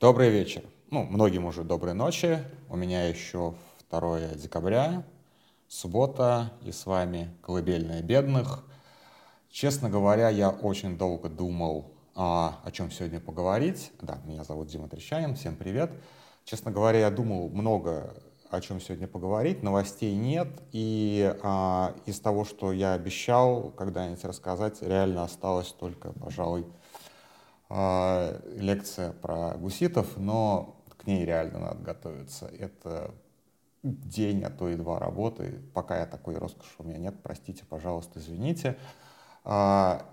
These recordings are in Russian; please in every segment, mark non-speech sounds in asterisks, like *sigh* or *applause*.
Добрый вечер. Ну, многим уже доброй ночи. У меня еще 2 декабря, суббота, и с вами «Колыбельная бедных». Честно говоря, я очень долго думал, а, о чем сегодня поговорить. Да, меня зовут Дима Трещанин, всем привет. Честно говоря, я думал много о чем сегодня поговорить, новостей нет, и а, из того, что я обещал когда-нибудь рассказать, реально осталось только, пожалуй, лекция про гуситов, но к ней реально надо готовиться. Это день, а то и два работы. Пока я такой роскоши у меня нет, простите, пожалуйста, извините. А,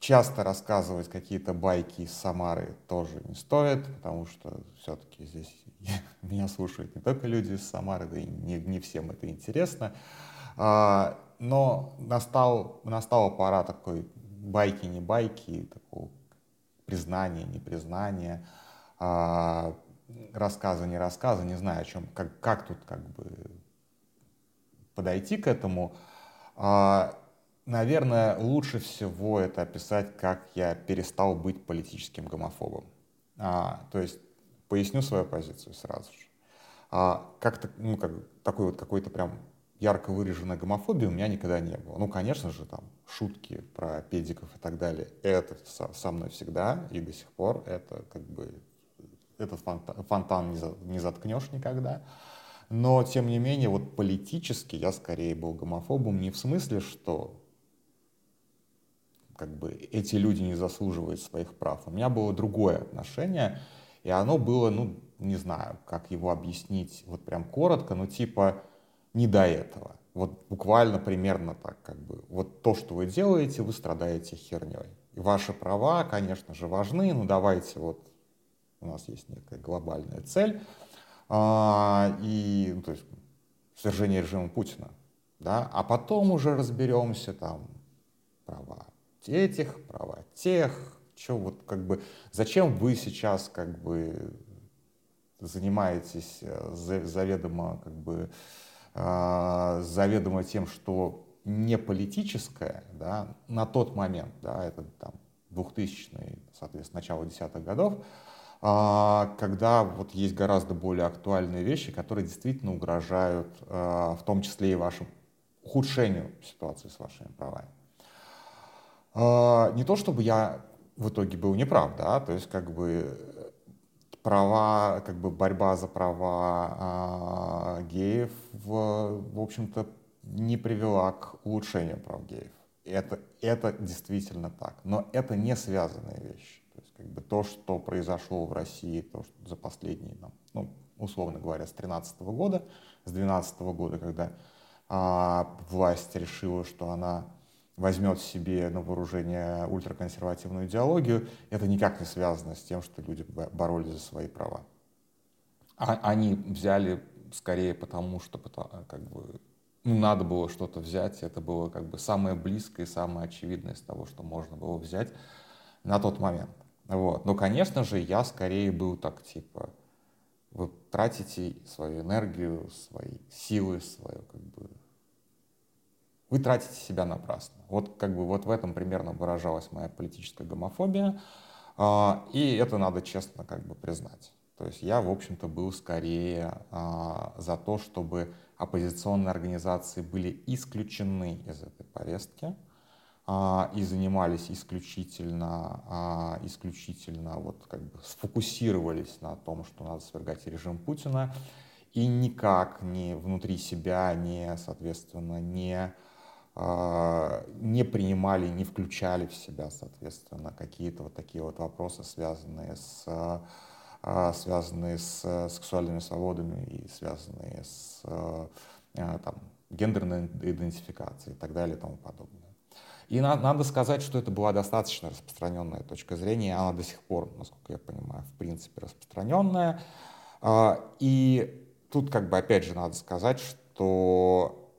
часто рассказывать какие-то байки из Самары тоже не стоит, потому что все-таки здесь *laughs* меня слушают не только люди из Самары, да и не, не всем это интересно. А, но настал, настала пора такой байки, не байки, такого признание, непризнание, а, рассказа, не рассказа, не знаю, о чем, как, как тут как бы подойти к этому. А, наверное, лучше всего это описать, как я перестал быть политическим гомофобом. А, то есть поясню свою позицию сразу же. А, как-то, ну, как, такой вот какой-то прям ярко выраженной гомофобии у меня никогда не было. Ну, конечно же, там шутки про педиков и так далее, это со, со мной всегда и до сих пор. Это как бы этот фонтан, фонтан не, за, не заткнешь никогда. Но, тем не менее, вот политически я скорее был гомофобом не в смысле, что как бы эти люди не заслуживают своих прав. У меня было другое отношение, и оно было, ну, не знаю, как его объяснить, вот прям коротко, но типа, не до этого. Вот буквально примерно так, как бы. Вот то, что вы делаете, вы страдаете херней. И ваши права, конечно же, важны, но давайте вот у нас есть некая глобальная цель, а, и, ну, то есть, свержение режима Путина, да, а потом уже разберемся там права этих, права тех, что вот как бы, зачем вы сейчас как бы занимаетесь э, заведомо как бы заведомо тем, что не политическое, да, на тот момент, да, это там 2000 соответственно, начало десятых годов, э, когда вот есть гораздо более актуальные вещи, которые действительно угрожают, э, в том числе и вашему ухудшению ситуации с вашими правами. Э, не то чтобы я в итоге был неправ, да, то есть как бы права, как бы борьба за права геев, в, общем-то, не привела к улучшению прав геев. Это, это действительно так. Но это не связанные вещи. То есть, как бы то, что произошло в России, то, что за последние, ну, условно говоря, с 2013 года, с 2012 года, когда а, власть решила, что она возьмет себе на вооружение ультраконсервативную идеологию, это никак не связано с тем, что люди боролись за свои права. А они взяли скорее потому, что как бы, ну, надо было что-то взять, это было как бы самое близкое и самое очевидное из того, что можно было взять на тот момент. Вот. Но, конечно же, я скорее был так, типа, вы тратите свою энергию, свои силы, свое как бы вы тратите себя напрасно. Вот как бы вот в этом примерно выражалась моя политическая гомофобия, а, и это надо честно как бы признать. То есть я, в общем-то, был скорее а, за то, чтобы оппозиционные организации были исключены из этой повестки а, и занимались исключительно, исключительно вот как бы сфокусировались на том, что надо свергать режим Путина, и никак не внутри себя, не, соответственно, не а, не принимали, не включали в себя, соответственно, какие-то вот такие вот вопросы, связанные с, а, связанные с сексуальными свободами и связанные с а, там, гендерной идентификацией и так далее и тому подобное. И на, надо сказать, что это была достаточно распространенная точка зрения, она до сих пор, насколько я понимаю, в принципе распространенная. И тут как бы опять же надо сказать, что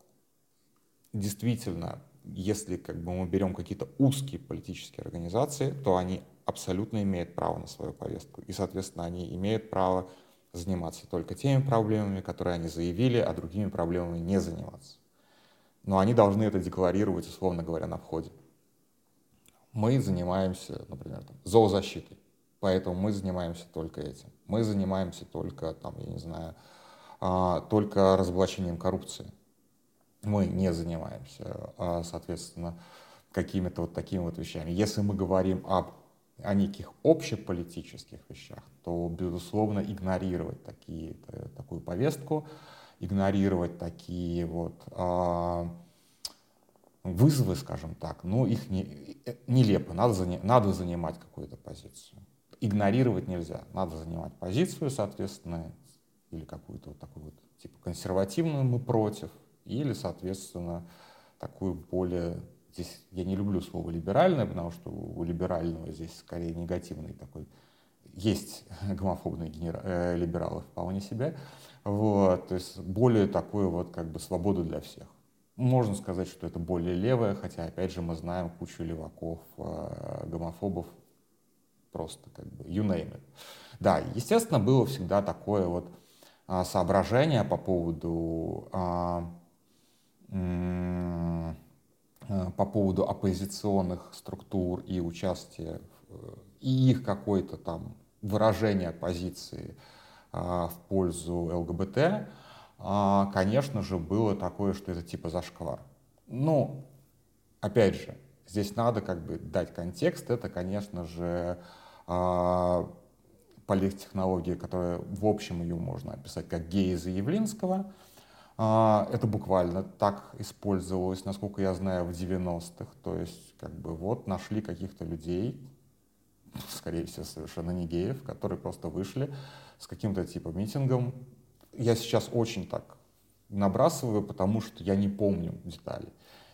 действительно, если как бы мы берем какие-то узкие политические организации, то они абсолютно имеют право на свою повестку. И, соответственно, они имеют право заниматься только теми проблемами, которые они заявили, а другими проблемами не заниматься. Но они должны это декларировать, условно говоря, на входе. Мы занимаемся, например, там, зоозащитой. Поэтому мы занимаемся только этим. Мы занимаемся только, там, я не знаю, а, только разоблачением коррупции. Мы не занимаемся, а, соответственно, какими-то вот такими вот вещами. Если мы говорим об о неких общеполитических вещах, то, безусловно, игнорировать такие, такую повестку, игнорировать такие вот а, вызовы, скажем так, ну, их не, э, нелепо, надо, надо занимать какую-то позицию. Игнорировать нельзя, надо занимать позицию, соответственно, или какую-то вот такую вот, типа, консервативную мы против, или, соответственно, такую более здесь я не люблю слово либеральное, потому что у либерального здесь скорее негативный такой. Есть *laughs* гомофобные генера... э, либералы вполне себе. Вот, то есть более такую вот как бы свободу для всех. Можно сказать, что это более левое, хотя, опять же, мы знаем кучу леваков, э, гомофобов, просто как бы you name it. Да, естественно, было всегда такое вот а, соображение по поводу а, Э, по поводу оппозиционных структур и участия, э, и их какое-то там выражение позиции а, в пользу ЛГБТ, а, конечно же, было такое, что это типа зашквар. Но, опять же, здесь надо как бы дать контекст. Это, конечно же, а, политтехнология, которая в общем ее можно описать как геиза Явлинского, а, это буквально так использовалось, насколько я знаю, в 90-х. То есть, как бы, вот нашли каких-то людей, скорее всего, совершенно не геев, которые просто вышли с каким-то типа митингом. Я сейчас очень так набрасываю, потому что я не помню деталей.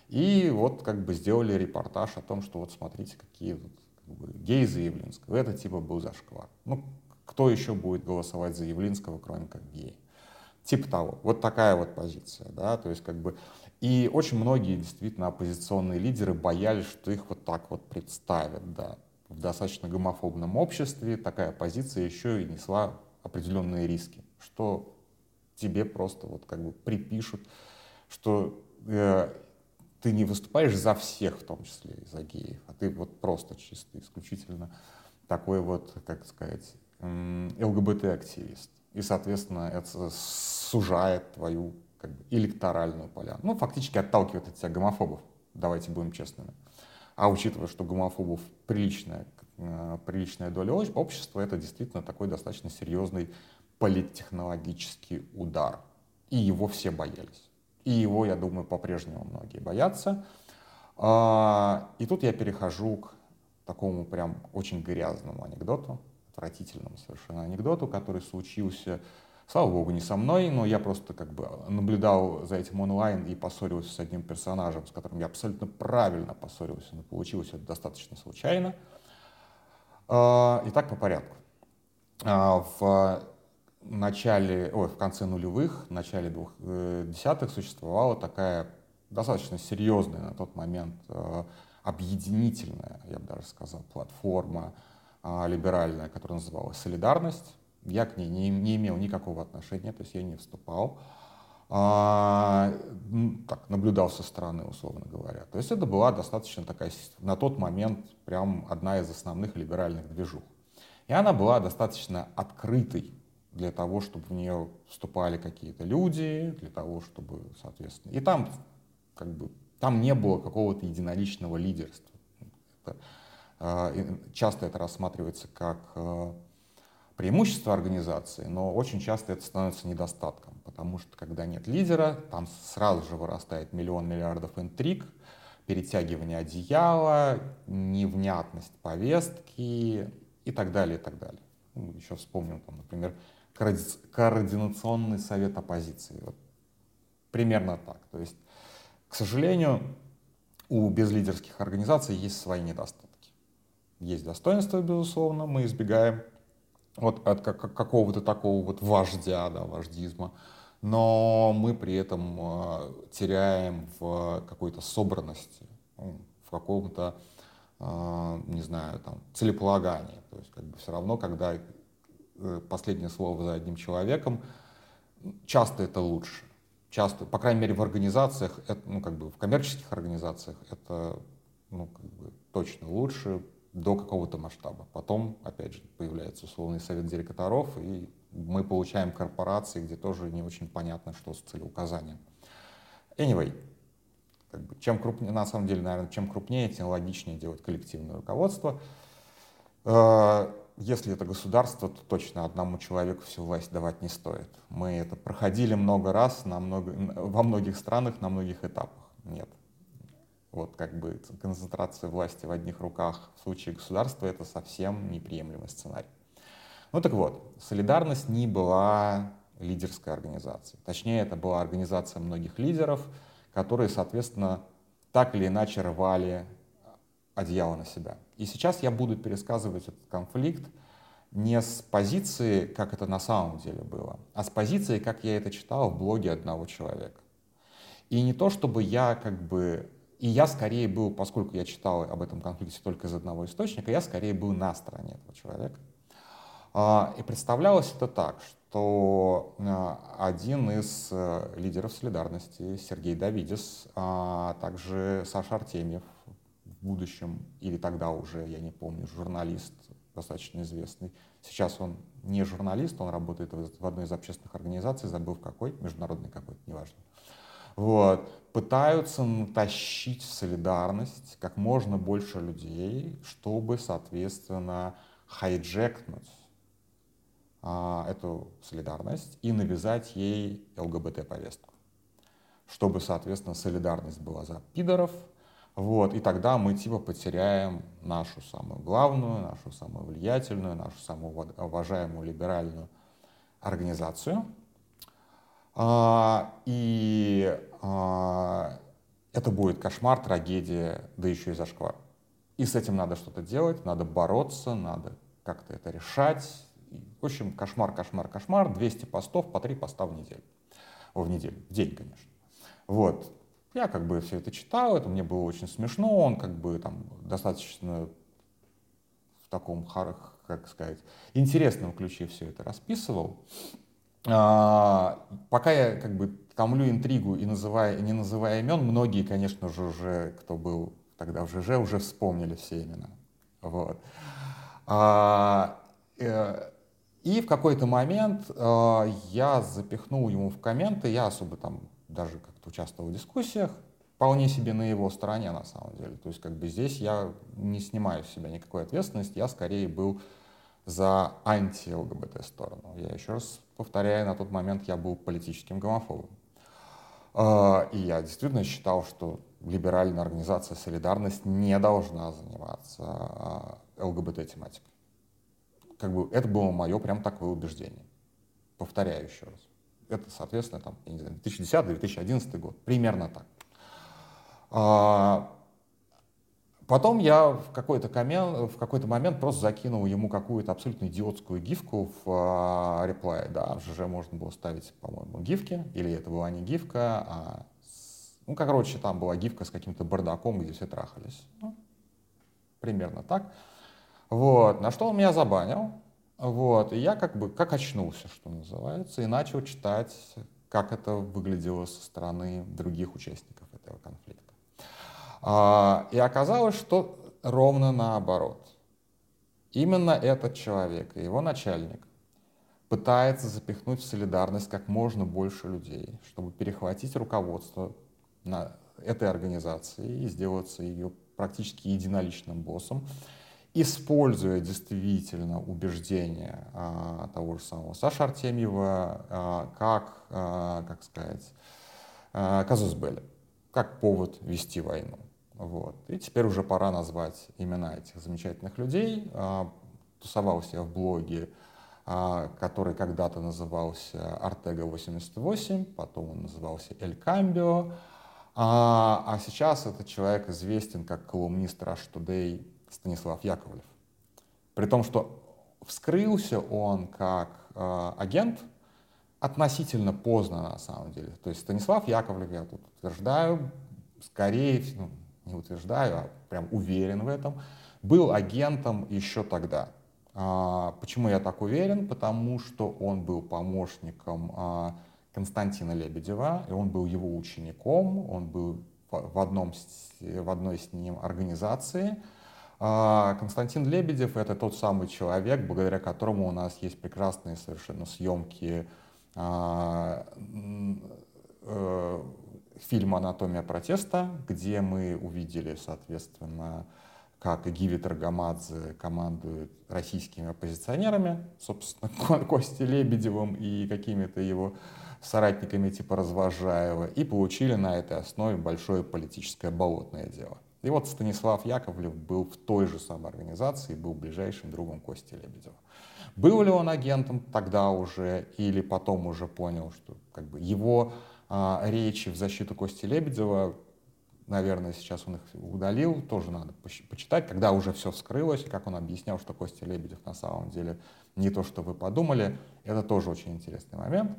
И вот как бы сделали репортаж о том, что вот смотрите, какие вот, как бы, геи за Явлинского. Это типа был зашквар. Ну, кто еще будет голосовать за Явлинского, кроме как геи? Типа того. Вот такая вот позиция, да, то есть как бы... И очень многие действительно оппозиционные лидеры боялись, что их вот так вот представят, да. В достаточно гомофобном обществе такая позиция еще и несла определенные риски, что тебе просто вот как бы припишут, что э, ты не выступаешь за всех, в том числе и за геев, а ты вот просто чисто, исключительно такой вот, как сказать, ЛГБТ-активист. И, соответственно, это сужает твою как бы, электоральную поляну. Ну, фактически отталкивает от тебя гомофобов, давайте будем честными. А учитывая, что гомофобов приличная, э, приличная доля общества, это действительно такой достаточно серьезный политтехнологический удар. И его все боялись. И его, я думаю, по-прежнему многие боятся. А, и тут я перехожу к такому прям очень грязному анекдоту, отвратительному совершенно анекдоту, который случился, слава богу, не со мной, но я просто как бы наблюдал за этим онлайн и поссорился с одним персонажем, с которым я абсолютно правильно поссорился, но получилось это достаточно случайно. А, итак, по порядку. А, в начале, ой, в конце нулевых, в начале двух э, десятых существовала такая достаточно серьезная на тот момент э, объединительная, я бы даже сказал, платформа либеральная, которая называлась «Солидарность». Я к ней не, не имел никакого отношения, то есть я не вступал. А, так, наблюдал со стороны, условно говоря. То есть это была достаточно такая, на тот момент, прям одна из основных либеральных движух. И она была достаточно открытой для того, чтобы в нее вступали какие-то люди, для того, чтобы, соответственно... И там, как бы, там не было какого-то единоличного лидерства. Это, а, часто это рассматривается как а, преимущество организации, но очень часто это становится недостатком, потому что когда нет лидера, там сразу же вырастает миллион миллиардов интриг, перетягивание одеяла, невнятность повестки и так далее, и так далее. Ну, еще вспомним, там, например, координационный совет оппозиции. Вот примерно так. То есть, к сожалению, у безлидерских организаций есть свои недостатки. Есть достоинства, безусловно, мы избегаем вот от какого-то такого вот вождя, да, вождизма, но мы при этом э, теряем в какой-то собранности, ну, в каком-то, э, не знаю, там, целеполагании. То есть как бы все равно, когда э, последнее слово за одним человеком, часто это лучше. Часто, по крайней мере, в организациях, ну, как бы в коммерческих организациях это ну, как бы точно лучше, до какого-то масштаба. Потом, опять же, появляется условный совет директоров, и мы получаем корпорации, где тоже не очень понятно, что с целеуказанием. Anyway, как бы, чем крупнее, на самом деле, наверное, чем крупнее, тем логичнее делать коллективное руководство. Э, если это государство, то точно одному человеку всю власть давать не стоит. Мы это проходили много раз на много, во многих странах на многих этапах. Нет. Вот как бы концентрация власти в одних руках в случае государства — это совсем неприемлемый сценарий. Ну так вот, «Солидарность» не была лидерской организацией. Точнее, это была организация многих лидеров, которые, соответственно, так или иначе рвали одеяло на себя. И сейчас я буду пересказывать этот конфликт не с позиции, как это на самом деле было, а с позиции, как я это читал в блоге одного человека. И не то, чтобы я как бы... И я скорее был, поскольку я читал об этом конфликте только из одного источника, я скорее был на стороне этого человека. А, и представлялось это так, что а, один из э, лидеров солидарности, Сергей Давидис, а также Саша Артемьев, в будущем, или тогда уже, я не помню, журналист достаточно известный. Сейчас он не журналист, он работает в одной из общественных организаций, забыл в какой, международный какой-то, неважно. Вот. Пытаются натащить в солидарность как можно больше людей, чтобы, соответственно, хайджекнуть а, эту солидарность и навязать ей ЛГБТ-повестку. Чтобы, соответственно, солидарность была за пидоров, вот, и тогда мы типа потеряем нашу самую главную, нашу самую влиятельную, нашу самую уважаемую либеральную организацию. А, и а, это будет кошмар, трагедия, да еще и зашквар. И с этим надо что-то делать, надо бороться, надо как-то это решать. В общем, кошмар, кошмар, кошмар. 200 постов по 3 поста в неделю. О, в неделю, в день, конечно. Вот. Я как бы все это читал, это мне было очень смешно, он как бы там достаточно в таком, как сказать, интересном ключе все это расписывал. А, пока я как бы томлю интригу и называя, не называя имен, многие, конечно же, уже, кто был тогда в ЖЖ, уже вспомнили все имена. Вот. А, э, и в какой-то момент э, я запихнул ему в комменты, я особо там даже как-то участвовал в дискуссиях, вполне себе на его стороне на самом деле. То есть как бы здесь я не снимаю с себя никакой ответственности, я скорее был за анти-ЛГБТ сторону. Я еще раз повторяю, на тот момент я был политическим гомофобом. Э, и я действительно считал, что либеральная организация «Солидарность» не должна заниматься э, ЛГБТ-тематикой как бы это было мое прям такое убеждение. Повторяю еще раз. Это, соответственно, там, я не знаю, 2010-2011 год, примерно так. Потом я в какой-то, коммен, в какой-то момент просто закинул ему какую-то абсолютно идиотскую гифку в реплай. Да, в ЖЖ можно было ставить, по-моему, гифки, или это была не гифка, а... Ну, короче, там была гифка с каким-то бардаком, где все трахались. Ну, примерно так. Вот, на что он меня забанил. Вот, и я как бы как очнулся, что называется, и начал читать, как это выглядело со стороны других участников этого конфликта. А, и оказалось, что ровно наоборот. Именно этот человек и его начальник пытается запихнуть в солидарность как можно больше людей, чтобы перехватить руководство на этой организации и сделаться ее практически единоличным боссом, используя действительно убеждения а, того же самого Саши Артемьева а, как, а, как сказать, а, казус белли, как повод вести войну. Вот. И теперь уже пора назвать имена этих замечательных людей. А, тусовался я в блоге, а, который когда-то назывался Артега 88, потом он назывался Эль Камбио, а, а сейчас этот человек известен как колумнист Rush Today Станислав Яковлев. При том, что вскрылся он как агент относительно поздно на самом деле. То есть Станислав Яковлев, я тут утверждаю, скорее, ну, не утверждаю, а прям уверен в этом, был агентом еще тогда. А, почему я так уверен? Потому что он был помощником а, Константина Лебедева, и он был его учеником, он был в, одном, в одной с ним организации, А Константин Лебедев — это тот самый человек, благодаря которому у нас есть прекрасные совершенно съемки фильма «Анатомия протеста», где мы увидели, соответственно, как Гиви Таргамадзе командует российскими оппозиционерами, собственно, *laughs* Костей Лебедевым и какими-то его соратниками типа Развожаева, и получили на этой основе большое политическое болотное дело. И вот Станислав Яковлев был в той же самой организации, был ближайшим другом Кости Лебедева. Был ли он агентом тогда уже или потом уже понял, что как бы его а, речи в защиту Кости Лебедева, наверное, сейчас он их удалил, тоже надо почитать, когда уже все вскрылось, как он объяснял, что Костя Лебедев на самом деле не то, что вы подумали, это тоже очень интересный момент.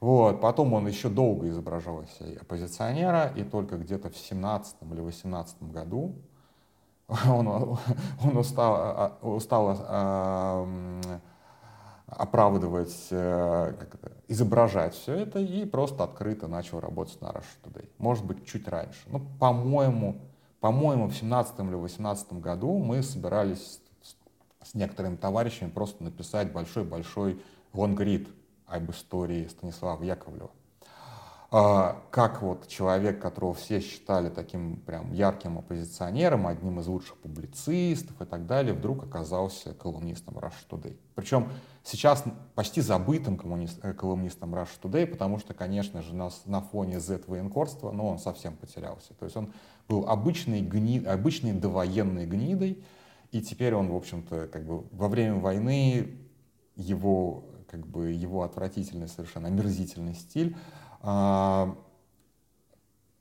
Вот. Потом он еще долго изображал оппозиционера, и только где-то в 17 или 18 году *laughs* он, он устал, а, а, устал оправдывать, э, как это, изображать все это и просто открыто начал работать на Russia Today. Может быть, чуть раньше. Ну, по-моему, по-моему, в 17 или 18 году мы собирались с некоторыми товарищами просто написать большой-большой лонгрид об истории Станислава Яковлева. А, как вот человек, которого все считали таким прям ярким оппозиционером, одним из лучших публицистов и так далее, вдруг оказался колумнистом Russia Today. Причем сейчас почти забытым э, колумнистом Russia Today, потому что, конечно же, на, на фоне Z-военкорства, ну, он совсем потерялся. То есть он был обычной, гни, обычной довоенной гнидой, и теперь он, в общем-то, как бы во время войны его как бы его отвратительный, совершенно омерзительный стиль,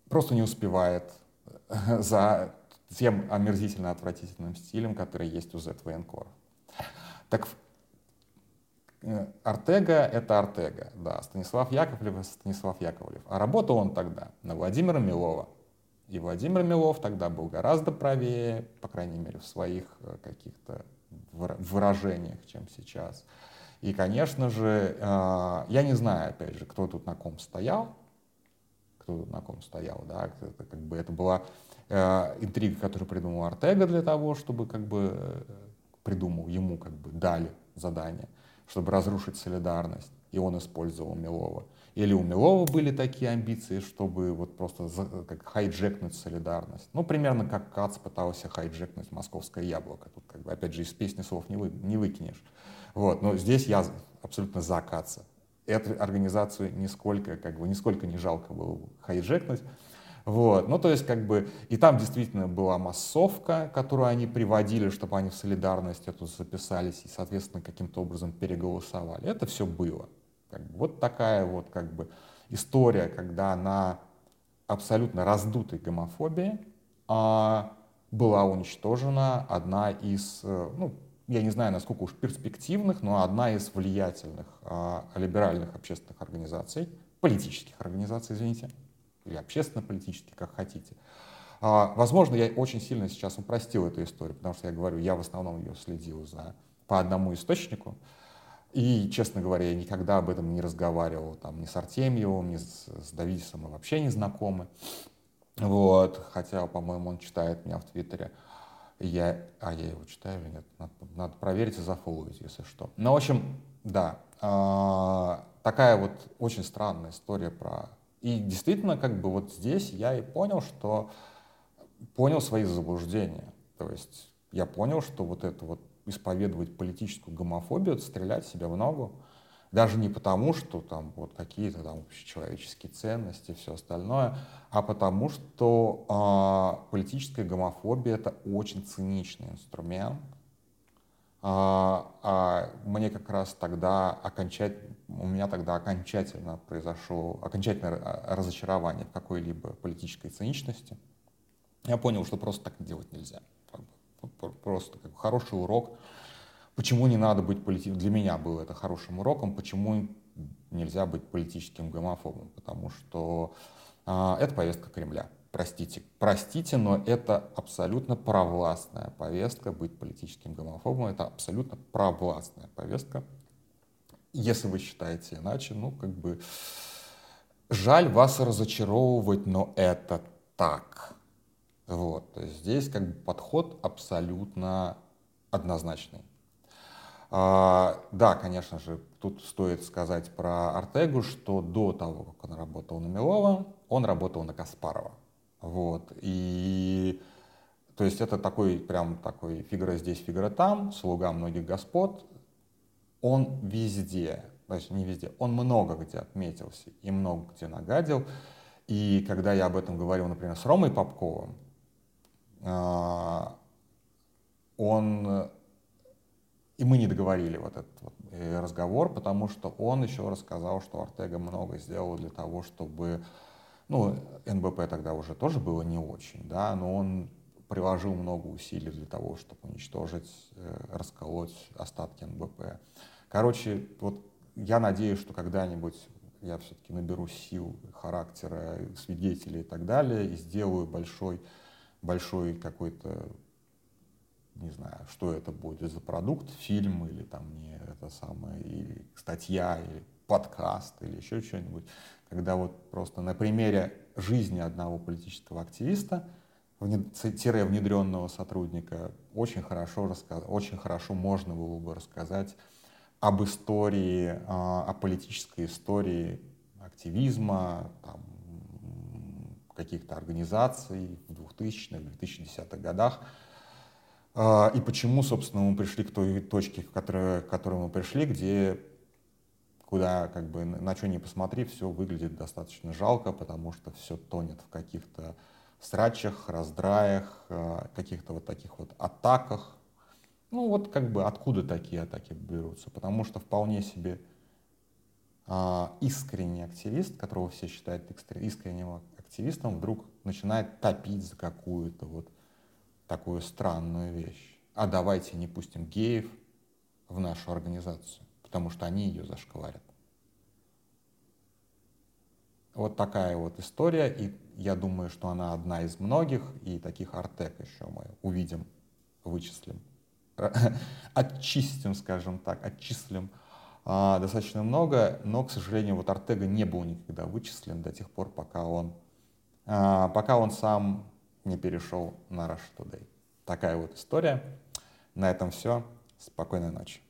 просто не успевает *laughs* за тем омерзительно отвратительным стилем, который есть у Z военкора. Так э, Артега — это Артега, да, Станислав Яковлев — Станислав Яковлев. А работал он тогда на Владимира Милова. И Владимир Милов тогда был гораздо правее, по крайней мере, в своих э, каких-то выражениях, чем сейчас. И, конечно же, а, я не знаю, опять же, кто тут на ком стоял, кто тут на ком стоял, да, это, как бы это была э, интрига, которую придумал Артега для того, чтобы как бы э, придумал, ему как бы дали задание, чтобы разрушить солидарность, и он использовал Милова. Или у Милова были такие амбиции, чтобы вот просто за, как хайджекнуть солидарность. Ну, примерно как Кац пытался хайджекнуть московское яблоко. Тут как бы, опять же, из песни слов не, вы, не выкинешь. Вот, но здесь я абсолютно за Каца. Эту организацию нисколько, как бы, нисколько не жалко было хайджекнуть. Вот. Ну, то есть, как бы, и там действительно была массовка, которую они приводили, чтобы они в солидарность эту записались и, соответственно, каким-то образом переголосовали. Это все было. Как бы, вот такая вот, как бы, история, когда на абсолютно раздутой гомофобии а, была уничтожена одна из, э, ну, я не знаю, насколько уж перспективных, но одна из влиятельных а, либеральных общественных организаций, политических организаций, извините, или общественно-политических, как хотите. А, возможно, я очень сильно сейчас упростил эту историю, потому что я говорю, я в основном ее следил за, по одному источнику, и, честно говоря, я никогда об этом не разговаривал там, ни с Артемьевым, ни с, с Давидисом мы вообще не знакомы. Вот, хотя, по-моему, он читает меня в Твиттере. Я, а я его читаю или нет? Надо, надо проверить и зафолловить, если что. Ну, в общем, да, э, такая вот очень странная история про... И действительно, как бы вот здесь я и понял, что понял свои заблуждения. То есть я понял, что вот это вот исповедовать политическую гомофобию, стрелять себя в ногу. Даже не потому, что там вот какие-то там общечеловеческие ценности и все остальное, а потому что э, политическая гомофобия это очень циничный инструмент. А, а мне как раз тогда окончательно, у меня тогда окончательно произошло окончательное разочарование в какой-либо политической циничности. Я понял, что просто так делать нельзя. Просто как хороший урок Почему не надо быть политическим? Для меня было это хорошим уроком. Почему нельзя быть политическим гомофобом? Потому что э, это повестка Кремля. Простите, простите, но это абсолютно провластная повестка быть политическим гомофобом. Это абсолютно провластная повестка. Если вы считаете иначе, ну как бы жаль вас разочаровывать, но это так. Вот, здесь как бы подход абсолютно однозначный. А, да, конечно же, тут стоит сказать про Артегу, что до того, как он работал на Милова, он работал на Каспарова. Вот, и то есть это такой прям такой фигура здесь, фигура там, слуга многих господ. Он везде, значит не везде, он много где отметился и много где нагадил. И когда я об этом говорил, например, с Ромой Попковым, а, он и мы не договорили вот этот вот э, разговор, потому что он еще рассказал, что Артега много сделал для того, чтобы, ну, НБП тогда уже тоже было не очень, да, но он приложил много усилий для того, чтобы уничтожить, э, расколоть остатки НБП. Короче, вот я надеюсь, что когда-нибудь я все-таки наберу сил, характера, свидетелей и так далее, и сделаю большой, большой какой-то, не знаю, что это будет за продукт, фильм или там не это самое, или статья, или подкаст, или еще что-нибудь, когда вот просто на примере жизни одного политического активиста – внедренного сотрудника, очень хорошо, рассказ... очень хорошо можно было бы рассказать об истории, а, о политической истории активизма, там, каких-то организаций в 2000-х, 2010-х годах. А, и почему, собственно, мы пришли к той точке, к которой, к которой мы пришли, где куда, как бы, на что ни посмотри, все выглядит достаточно жалко, потому что все тонет в каких-то срачах, раздраях, э, каких-то вот таких вот атаках. Ну вот как бы откуда такие атаки берутся? Потому что вполне себе а, искренний активист, которого все считают искренним активистом, вдруг начинает топить за какую-то вот такую странную вещь. А давайте не пустим геев в нашу организацию, потому что они ее зашкварят. Вот такая вот история, и я думаю, что она одна из многих, и таких артек еще мы увидим, вычислим, *laughs* отчистим, скажем так, отчислим а, достаточно много, но, к сожалению, вот Артега не был никогда вычислен до тех пор, пока он, а, пока он сам не перешел на Rush Today. Такая вот история. На этом все. Спокойной ночи.